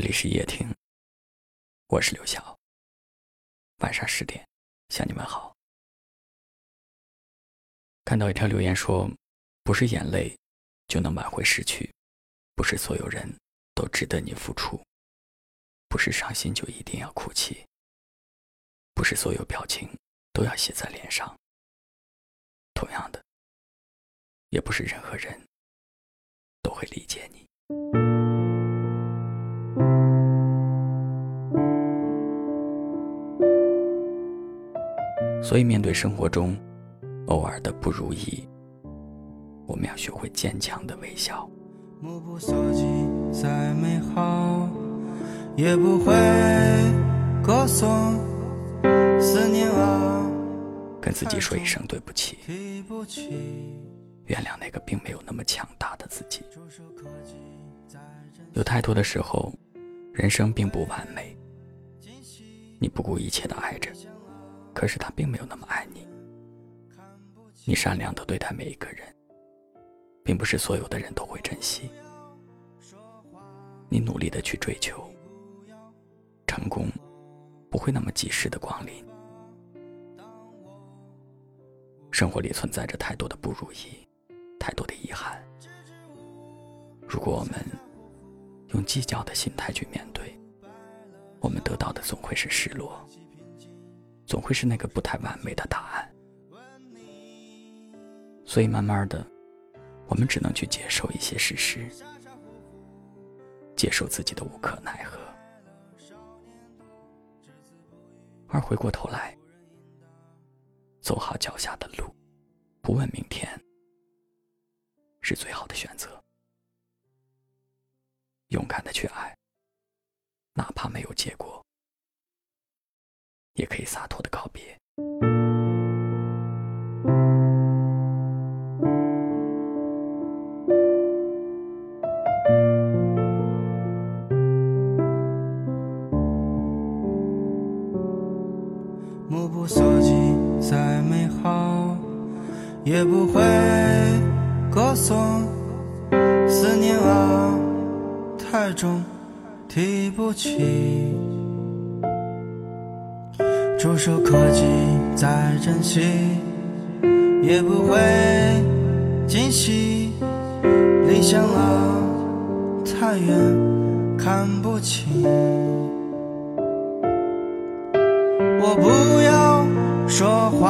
这里是夜听，我是刘晓。晚上十点向你们好。看到一条留言说：“不是眼泪就能挽回失去，不是所有人都值得你付出，不是伤心就一定要哭泣，不是所有表情都要写在脸上。同样的，也不是任何人都会理解你。”所以，面对生活中偶尔的不如意，我们要学会坚强的微笑。目不所及，再美好，也不会歌颂思念啊。跟自己说一声对不起，原谅那个并没有那么强大的自己。有太多的时候，人生并不完美，你不顾一切的爱着。可是他并没有那么爱你。你善良的对待每一个人，并不是所有的人都会珍惜。你努力的去追求，成功不会那么及时的光临。生活里存在着太多的不如意，太多的遗憾。如果我们用计较的心态去面对，我们得到的总会是失落。总会是那个不太完美的答案，所以慢慢的，我们只能去接受一些事实，接受自己的无可奈何，而回过头来，走好脚下的路，不问明天，是最好的选择。勇敢的去爱，哪怕没有结果。也可以洒脱的告别。目不所及，再美好，也不会歌颂。思念啊，太重，提不起。触手可及，再珍惜，也不会惊喜。理想啊，太远，看不清。我不要说话，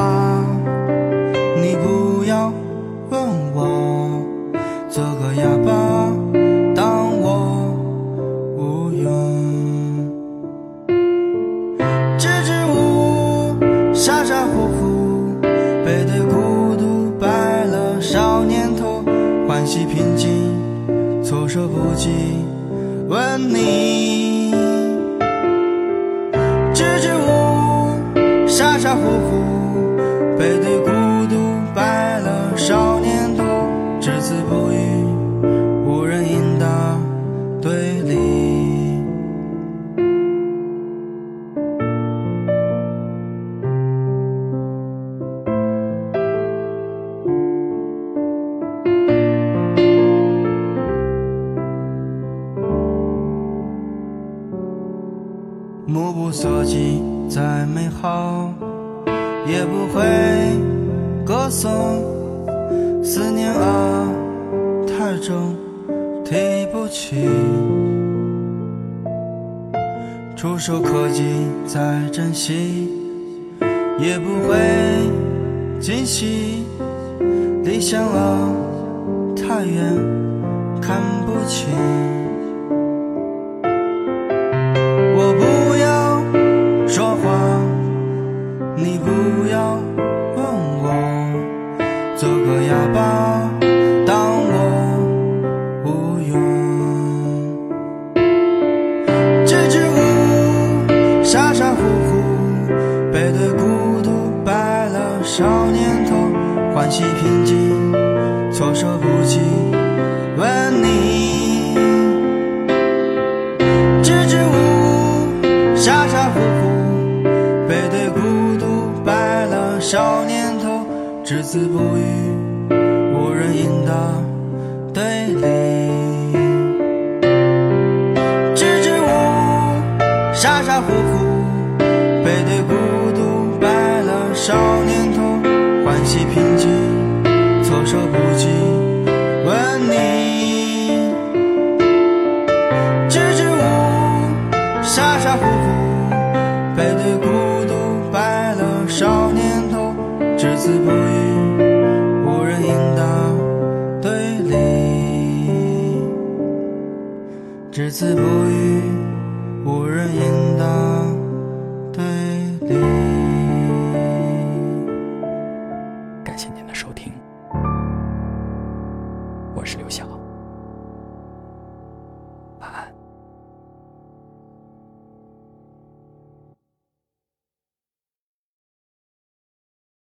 背对孤独白了少年头欢喜平静措手不及问你。支支吾吾傻傻乎乎背对孤目不所及，再美好，也不会歌颂。思念啊，太重，提不起。触手可及，再珍惜，也不会惊喜。理想啊，太远，看不清。哑巴，当我无用，支支吾吾，傻傻乎乎，背对孤独，白了少年头，欢喜平静，措手不及，问你，支支吾吾，傻傻乎乎，背对孤独，白了少年头。只字不语，应答，对立，支支吾吾傻傻乎乎，背对孤独，白了少年头，欢喜平静，措手不及，问你，支支吾吾，傻傻乎乎，背对孤独，白了少年头，只字不语，只字不语。无人应答对立。感谢您的收听，我是刘晓。